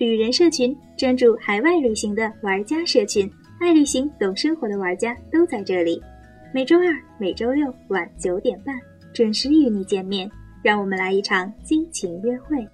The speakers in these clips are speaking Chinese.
旅人社群，专注海外旅行的玩家社群，爱旅行、懂生活的玩家都在这里。每周二、每周六晚九点半准时与你见面，让我们来一场激情约会。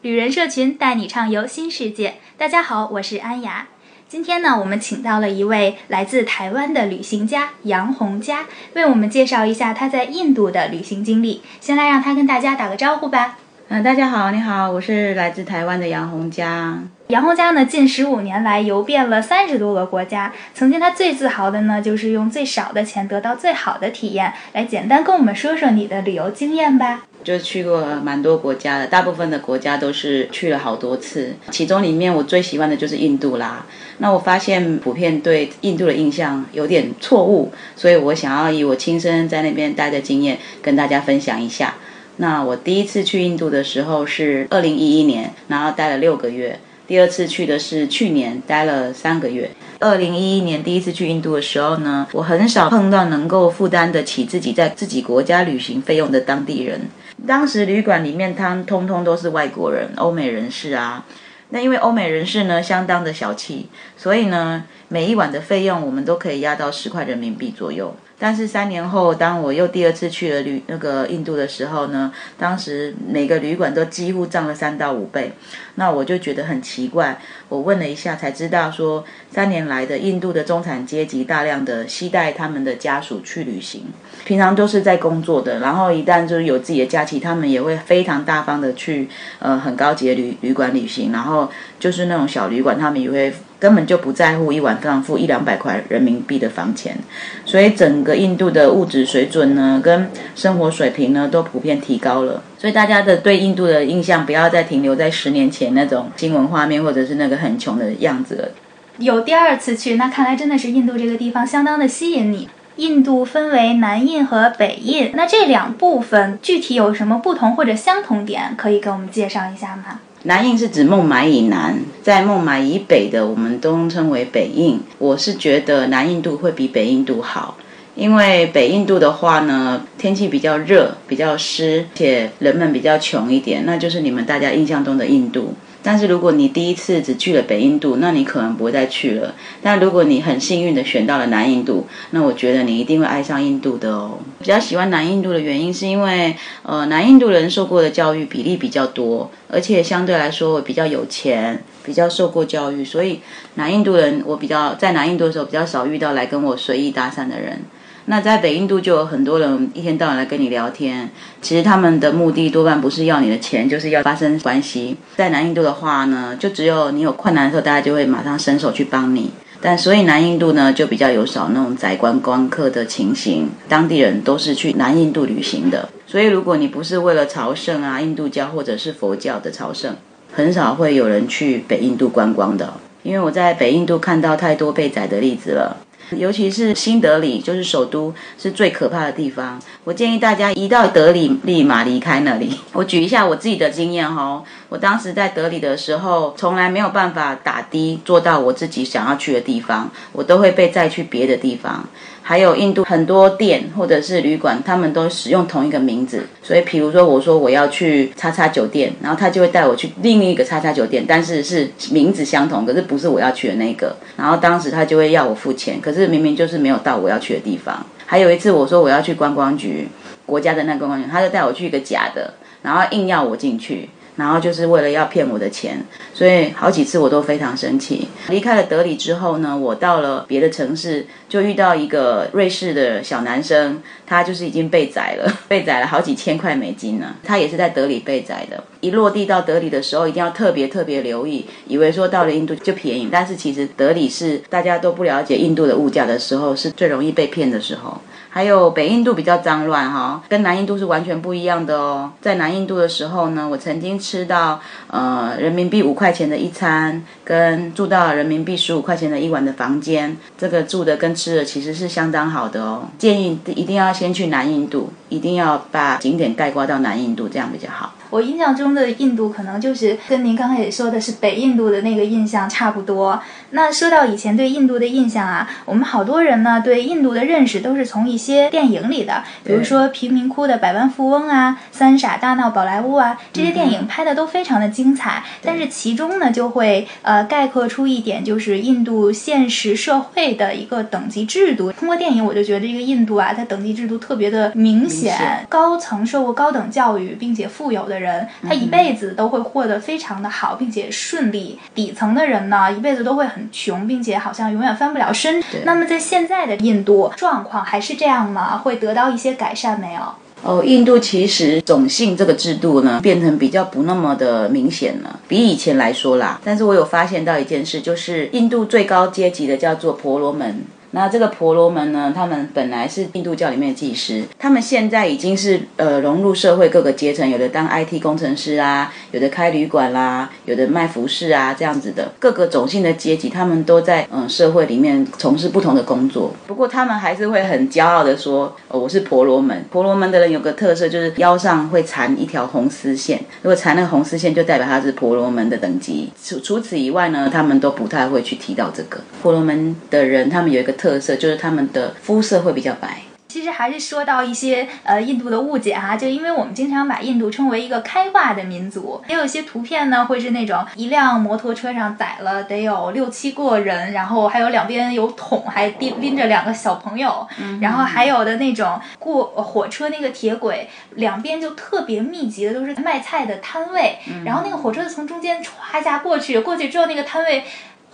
旅人社群带你畅游新世界。大家好，我是安雅。今天呢，我们请到了一位来自台湾的旅行家杨洪佳，为我们介绍一下他在印度的旅行经历。先来让他跟大家打个招呼吧。嗯，大家好，你好，我是来自台湾的杨洪佳。杨洪佳呢，近十五年来游遍了三十多个国家。曾经他最自豪的呢，就是用最少的钱得到最好的体验。来，简单跟我们说说你的旅游经验吧。就去过蛮多国家的，大部分的国家都是去了好多次。其中里面我最喜欢的就是印度啦。那我发现普遍对印度的印象有点错误，所以我想要以我亲身在那边待的经验跟大家分享一下。那我第一次去印度的时候是二零一一年，然后待了六个月。第二次去的是去年，待了三个月。二零一一年第一次去印度的时候呢，我很少碰到能够负担得起自己在自己国家旅行费用的当地人。当时旅馆里面，他通通都是外国人、欧美人士啊。那因为欧美人士呢，相当的小气，所以呢，每一晚的费用我们都可以压到十块人民币左右。但是三年后，当我又第二次去了旅那个印度的时候呢，当时每个旅馆都几乎涨了三到五倍，那我就觉得很奇怪。我问了一下，才知道说，三年来的印度的中产阶级大量的期待他们的家属去旅行，平常都是在工作的，然后一旦就是有自己的假期，他们也会非常大方的去呃很高级的旅旅馆旅行，然后就是那种小旅馆，他们也会。根本就不在乎一晚上付一两百块人民币的房钱，所以整个印度的物质水准呢，跟生活水平呢，都普遍提高了。所以大家的对印度的印象，不要再停留在十年前那种新闻画面，或者是那个很穷的样子了。有第二次去，那看来真的是印度这个地方相当的吸引你。印度分为南印和北印，那这两部分具体有什么不同或者相同点，可以给我们介绍一下吗？南印是指孟买以南，在孟买以北的，我们都称为北印。我是觉得南印度会比北印度好，因为北印度的话呢，天气比较热、比较湿，且人们比较穷一点，那就是你们大家印象中的印度。但是如果你第一次只去了北印度，那你可能不会再去了。但如果你很幸运的选到了南印度，那我觉得你一定会爱上印度的哦。比较喜欢南印度的原因是因为，呃，南印度人受过的教育比例比较多，而且相对来说比较有钱，比较受过教育，所以南印度人我比较在南印度的时候比较少遇到来跟我随意搭讪的人。那在北印度就有很多人一天到晚来跟你聊天，其实他们的目的多半不是要你的钱，就是要发生关系。在南印度的话呢，就只有你有困难的时候，大家就会马上伸手去帮你。但所以南印度呢，就比较有少那种宰观光客的情形，当地人都是去南印度旅行的。所以如果你不是为了朝圣啊，印度教或者是佛教的朝圣，很少会有人去北印度观光的。因为我在北印度看到太多被宰的例子了。尤其是新德里，就是首都，是最可怕的地方。我建议大家一到德里立马离开那里。我举一下我自己的经验哈，我当时在德里的时候，从来没有办法打的坐到我自己想要去的地方，我都会被载去别的地方。还有印度很多店或者是旅馆，他们都使用同一个名字，所以比如说我说我要去叉叉酒店，然后他就会带我去另一个叉叉酒店，但是是名字相同，可是不是我要去的那个。然后当时他就会要我付钱，可是明明就是没有到我要去的地方。还有一次我说我要去观光局，国家的那观光局，他就带我去一个假的，然后硬要我进去。然后就是为了要骗我的钱，所以好几次我都非常生气。离开了德里之后呢，我到了别的城市，就遇到一个瑞士的小男生，他就是已经被宰了，被宰了好几千块美金呢。他也是在德里被宰的。一落地到德里的时候，一定要特别特别留意，以为说到了印度就便宜，但是其实德里是大家都不了解印度的物价的时候，是最容易被骗的时候。还有北印度比较脏乱哈，跟南印度是完全不一样的哦。在南印度的时候呢，我曾经吃到呃人民币五块钱的一餐，跟住到人民币十五块钱的一晚的房间，这个住的跟吃的其实是相当好的哦。建议一定要先去南印度，一定要把景点概括到南印度，这样比较好。我印象中的印度可能就是跟您刚才也说的是北印度的那个印象差不多。那说到以前对印度的印象啊，我们好多人呢对印度的认识都是从一些电影里的，比如说《贫民窟的百万富翁》啊，《三傻大闹宝莱坞》啊，这些电影拍的都非常的精彩。但是其中呢就会呃概括出一点，就是印度现实社会的一个等级制度。通过电影我就觉得这个印度啊，它等级制度特别的明显，高层受过高等教育并且富有的人，他一辈子都会过得非常的好，并且顺利。底层的人呢，一辈子都会很穷，并且好像永远翻不了身。那么在现在的印度状况还是这样吗？会得到一些改善没有？哦，印度其实种姓这个制度呢，变成比较不那么的明显了，比以前来说啦。但是我有发现到一件事，就是印度最高阶级的叫做婆罗门。那这个婆罗门呢？他们本来是印度教里面的祭师，他们现在已经是呃融入社会各个阶层，有的当 IT 工程师啊，有的开旅馆啦，有的卖服饰啊，这样子的各个种姓的阶级，他们都在嗯社会里面从事不同的工作。不过他们还是会很骄傲的说：“哦，我是婆罗门。”婆罗门的人有个特色，就是腰上会缠一条红丝线，如果缠那个红丝线，就代表他是婆罗门的等级。除除此以外呢，他们都不太会去提到这个婆罗门的人，他们有一个特。特色就是他们的肤色会比较白。其实还是说到一些呃印度的误解哈，就因为我们经常把印度称为一个开化的民族，也有一些图片呢会是那种一辆摩托车上载了得有六七个人，然后还有两边有桶，还拎拎着两个小朋友，然后还有的那种过火车那个铁轨两边就特别密集的都是卖菜的摊位，然后那个火车从中间歘一下过去，过去之后那个摊位。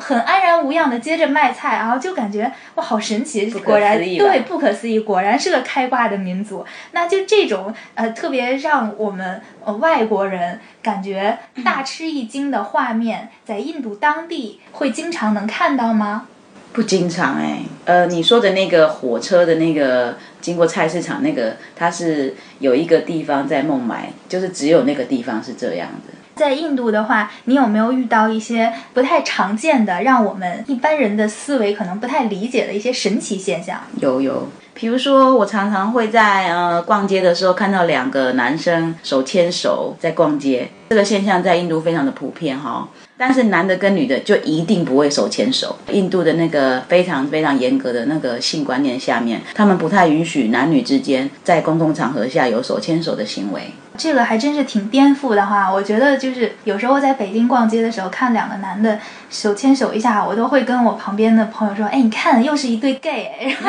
很安然无恙的接着卖菜，然后就感觉哇，好神奇！果然对，不可思议，果然是个开挂的民族。那就这种呃，特别让我们呃外国人感觉大吃一惊的画面，在印度当地会经常能看到吗？不经常哎，呃，你说的那个火车的那个经过菜市场那个，它是有一个地方在孟买，就是只有那个地方是这样的。在印度的话，你有没有遇到一些不太常见的，让我们一般人的思维可能不太理解的一些神奇现象？有有，比如说我常常会在呃逛街的时候看到两个男生手牵手在逛街，这个现象在印度非常的普遍哈。但是男的跟女的就一定不会手牵手。印度的那个非常非常严格的那个性观念下面，他们不太允许男女之间在公共场合下有手牵手的行为。这个还真是挺颠覆的哈。我觉得就是有时候在北京逛街的时候，看两个男的手牵手一下，我都会跟我旁边的朋友说：“哎，你看，又是一对 gay。”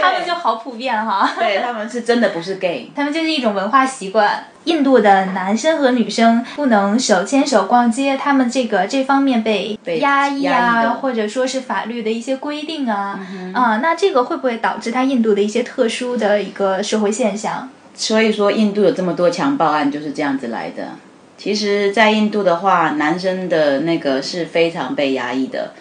他们就好普遍哈。对他们是真的不是 gay，他们就是一种文化习惯。印度的男生和女生不能手牵手逛街，他们这个这方面被压抑啊，或者说是法律的一些规定啊，啊，那这个会不会导致他印度的一些特殊的一个社会现象？所以说，印度有这么多强暴案就是这样子来的。其实，在印度的话，男生的那个是非常被压抑的。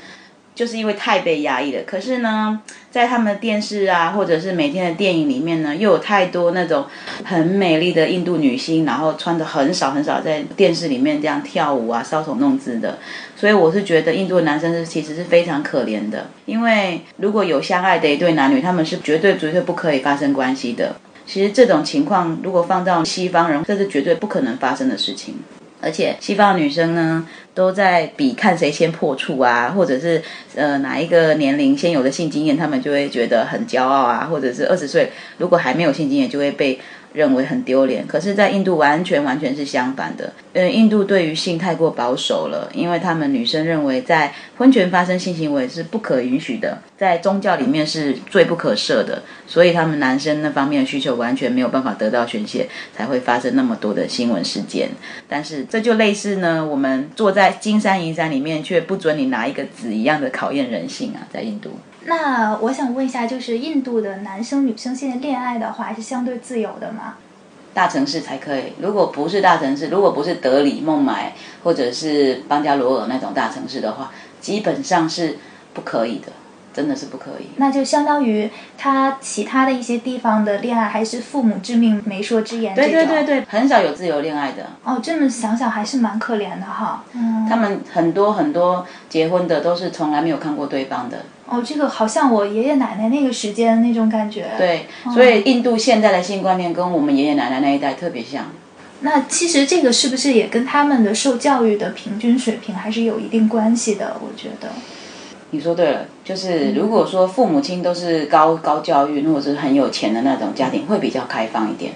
就是因为太被压抑了，可是呢，在他们的电视啊，或者是每天的电影里面呢，又有太多那种很美丽的印度女星，然后穿的很少很少，在电视里面这样跳舞啊，搔首弄姿的。所以我是觉得印度的男生是其实是非常可怜的，因为如果有相爱的一对男女，他们是绝对绝对不可以发生关系的。其实这种情况如果放到西方人，这是绝对不可能发生的事情。而且西方女生呢，都在比看谁先破处啊，或者是呃哪一个年龄先有的性经验，他们就会觉得很骄傲啊，或者是二十岁如果还没有性经验，就会被。认为很丢脸，可是，在印度完全完全是相反的。嗯，印度对于性太过保守了，因为他们女生认为在婚前发生性行为是不可允许的，在宗教里面是罪不可赦的，所以他们男生那方面的需求完全没有办法得到宣泄，才会发生那么多的新闻事件。但是这就类似呢，我们坐在金山银山里面，却不准你拿一个纸一样的考验人性啊，在印度。那我想问一下，就是印度的男生女生现在恋爱的话是相对自由的吗？大城市才可以，如果不是大城市，如果不是德里、孟买或者是班加罗尔那种大城市的话，基本上是不可以的。真的是不可以，那就相当于他其他的一些地方的恋爱还是父母之命媒妁之言对对对对，很少有自由恋爱的。哦，这么想想还是蛮可怜的哈。嗯，他们很多很多结婚的都是从来没有看过对方的。哦，这个好像我爷爷奶奶那个时间那种感觉。对，所以印度现在的性观念跟我们爷爷奶奶那一代特别像。那其实这个是不是也跟他们的受教育的平均水平还是有一定关系的？我觉得。你说对了，就是如果说父母亲都是高高教育或者是很有钱的那种家庭，会比较开放一点，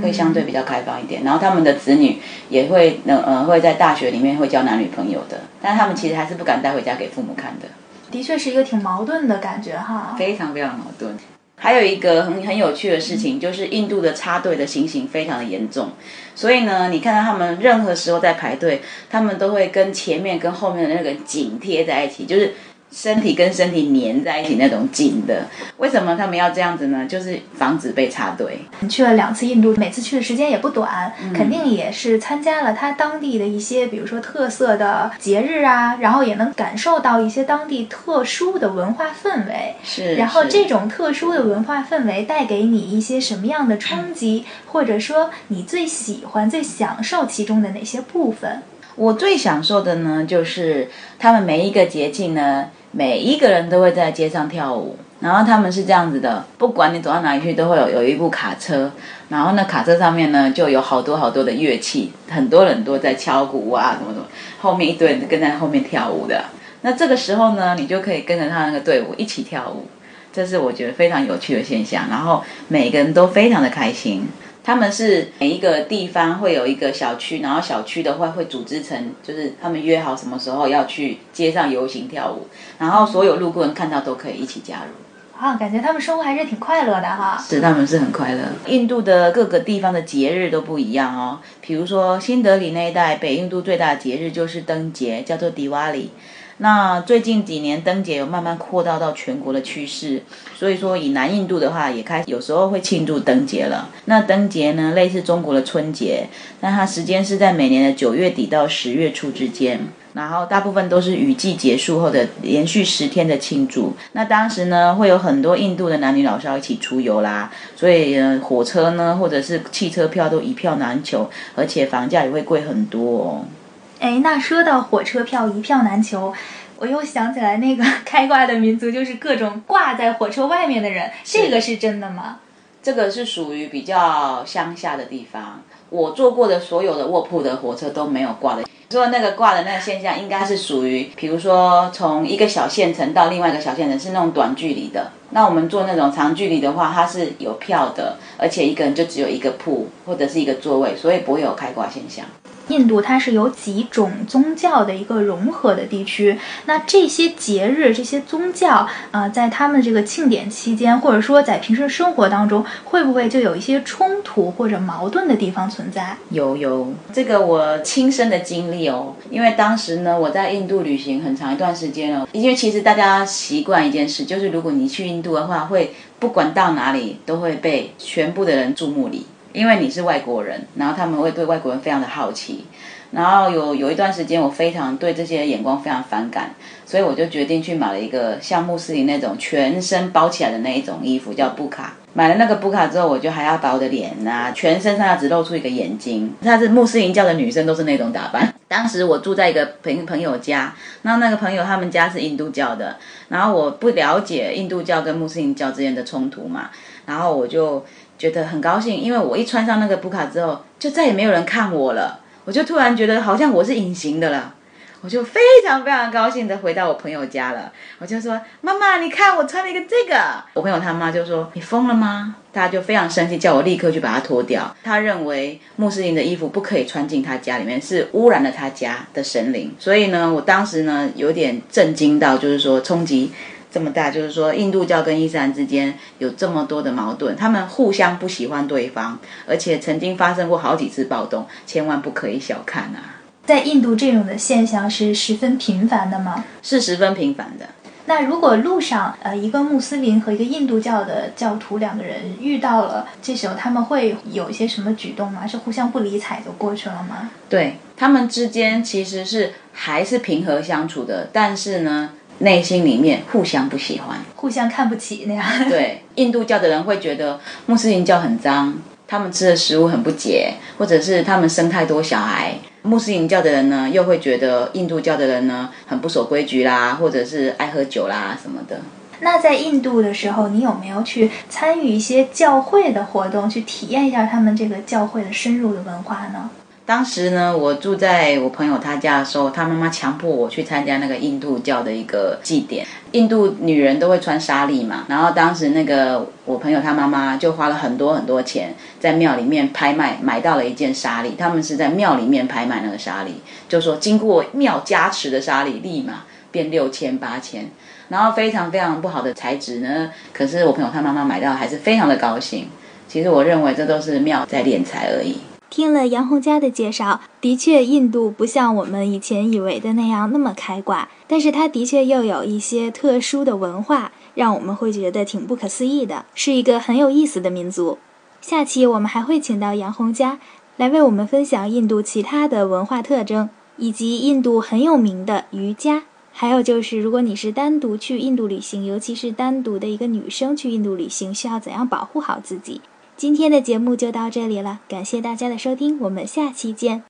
会相对比较开放一点。然后他们的子女也会能呃会在大学里面会交男女朋友的，但他们其实还是不敢带回家给父母看的。的确是一个挺矛盾的感觉哈，非常非常矛盾。还有一个很很有趣的事情，就是印度的插队的情形非常的严重，所以呢，你看到他们任何时候在排队，他们都会跟前面跟后面的那个紧贴在一起，就是。身体跟身体粘在一起那种紧的，为什么他们要这样子呢？就是防止被插队。你去了两次印度，每次去的时间也不短，肯定也是参加了他当地的一些，比如说特色的节日啊，然后也能感受到一些当地特殊的文化氛围。是。然后这种特殊的文化氛围带给你一些什么样的冲击，或者说你最喜欢、最享受其中的哪些部分？我最享受的呢，就是他们每一个节庆呢。每一个人都会在街上跳舞，然后他们是这样子的，不管你走到哪里去，都会有有一部卡车，然后那卡车上面呢就有好多好多的乐器，很多人都在敲鼓啊什么什么，后面一堆人跟在后面跳舞的。那这个时候呢，你就可以跟着他那个队伍一起跳舞，这是我觉得非常有趣的现象。然后每个人都非常的开心。他们是每一个地方会有一个小区，然后小区的话会组织成，就是他们约好什么时候要去街上游行跳舞，然后所有路过人看到都可以一起加入。啊，感觉他们生活还是挺快乐的哈。是，他们是很快乐。印度的各个地方的节日都不一样哦，比如说新德里那一带，北印度最大的节日就是灯节，叫做迪瓦里。那最近几年灯节有慢慢扩大到全国的趋势，所以说以南印度的话，也开始有时候会庆祝灯节了。那灯节呢，类似中国的春节，那它时间是在每年的九月底到十月初之间，然后大部分都是雨季结束后的连续十天的庆祝。那当时呢，会有很多印度的男女老少一起出游啦，所以火车呢或者是汽车票都一票难求，而且房价也会贵很多哦。哎，那说到火车票一票难求，我又想起来那个 开挂的民族，就是各种挂在火车外面的人，这个是真的吗？这个是属于比较乡下的地方，我坐过的所有的卧铺的火车都没有挂的。说那个挂的那个现象，应该是属于，比如说从一个小县城到另外一个小县城是那种短距离的。那我们坐那种长距离的话，它是有票的，而且一个人就只有一个铺或者是一个座位，所以不会有开挂现象。印度它是有几种宗教的一个融合的地区，那这些节日、这些宗教啊，在他们这个庆典期间，或者说在平时生活当中，会不会就有一些冲突或者矛盾的地方存在？有有，这个我亲身的经历哦，因为当时呢，我在印度旅行很长一段时间了，因为其实大家习惯一件事，就是如果你去印度的话，会不管到哪里都会被全部的人注目礼。因为你是外国人，然后他们会对外国人非常的好奇，然后有有一段时间我非常对这些眼光非常反感，所以我就决定去买了一个像穆斯林那种全身包起来的那一种衣服，叫布卡。买了那个布卡之后，我就还要把我的脸啊，全身上下只露出一个眼睛。她是穆斯林教的女生，都是那种打扮。当时我住在一个朋朋友家，那那个朋友他们家是印度教的，然后我不了解印度教跟穆斯林教之间的冲突嘛，然后我就。觉得很高兴，因为我一穿上那个布卡之后，就再也没有人看我了。我就突然觉得好像我是隐形的了，我就非常非常高兴的回到我朋友家了。我就说：“妈妈，你看我穿了一个这个。”我朋友他妈就说：“你疯了吗？”他就非常生气，叫我立刻去把它脱掉。他认为穆斯林的衣服不可以穿进他家里面，是污染了他家的神灵。所以呢，我当时呢有点震惊到，就是说冲击。这么大，就是说印度教跟伊斯兰之间有这么多的矛盾，他们互相不喜欢对方，而且曾经发生过好几次暴动，千万不可以小看啊！在印度，这种的现象是十分频繁的吗？是十分频繁的。那如果路上呃一个穆斯林和一个印度教的教徒两个人遇到了，这时候他们会有一些什么举动吗？是互相不理睬就过去了吗？对他们之间其实是还是平和相处的，但是呢。内心里面互相不喜欢，互相看不起那样。对，印度教的人会觉得穆斯林教很脏，他们吃的食物很不洁，或者是他们生太多小孩。穆斯林教的人呢，又会觉得印度教的人呢很不守规矩啦，或者是爱喝酒啦什么的。那在印度的时候，你有没有去参与一些教会的活动，去体验一下他们这个教会的深入的文化呢？当时呢，我住在我朋友他家的时候，他妈妈强迫我去参加那个印度教的一个祭典。印度女人都会穿纱丽嘛，然后当时那个我朋友他妈妈就花了很多很多钱在庙里面拍卖，买到了一件纱丽。他们是在庙里面拍卖那个纱丽，就说经过庙加持的纱丽，立马变六千八千，然后非常非常不好的材质呢。可是我朋友他妈妈买到还是非常的高兴。其实我认为这都是庙在敛财而已。听了杨红佳的介绍，的确，印度不像我们以前以为的那样那么开挂，但是它的确又有一些特殊的文化，让我们会觉得挺不可思议的，是一个很有意思的民族。下期我们还会请到杨红佳来为我们分享印度其他的文化特征，以及印度很有名的瑜伽。还有就是，如果你是单独去印度旅行，尤其是单独的一个女生去印度旅行，需要怎样保护好自己？今天的节目就到这里了，感谢大家的收听，我们下期见。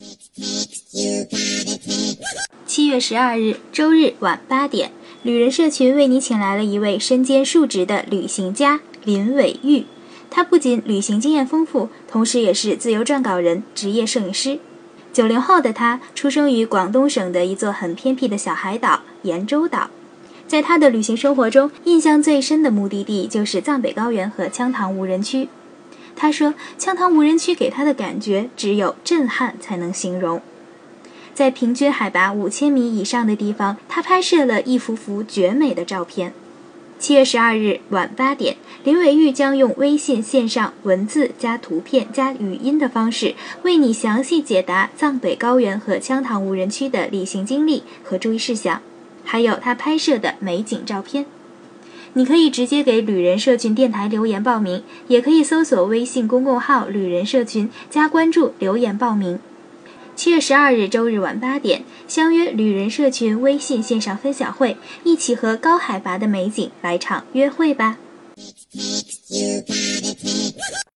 七月十二日周日晚八点，旅人社群为你请来了一位身兼数职的旅行家林伟玉。他不仅旅行经验丰富，同时也是自由撰稿人、职业摄影师。九零后的他出生于广东省的一座很偏僻的小海岛盐洲岛。在他的旅行生活中，印象最深的目的地就是藏北高原和羌塘无人区。他说：“羌塘无人区给他的感觉只有震撼才能形容。在平均海拔五千米以上的地方，他拍摄了一幅幅绝美的照片。”七月十二日晚八点，林伟玉将用微信线上文字加图片加语音的方式，为你详细解答藏北高原和羌塘无人区的旅行经历和注意事项，还有他拍摄的美景照片。你可以直接给旅人社群电台留言报名，也可以搜索微信公众号“旅人社群”加关注留言报名。七月十二日周日晚八点，相约旅人社群微信线上分享会，一起和高海拔的美景来场约会吧。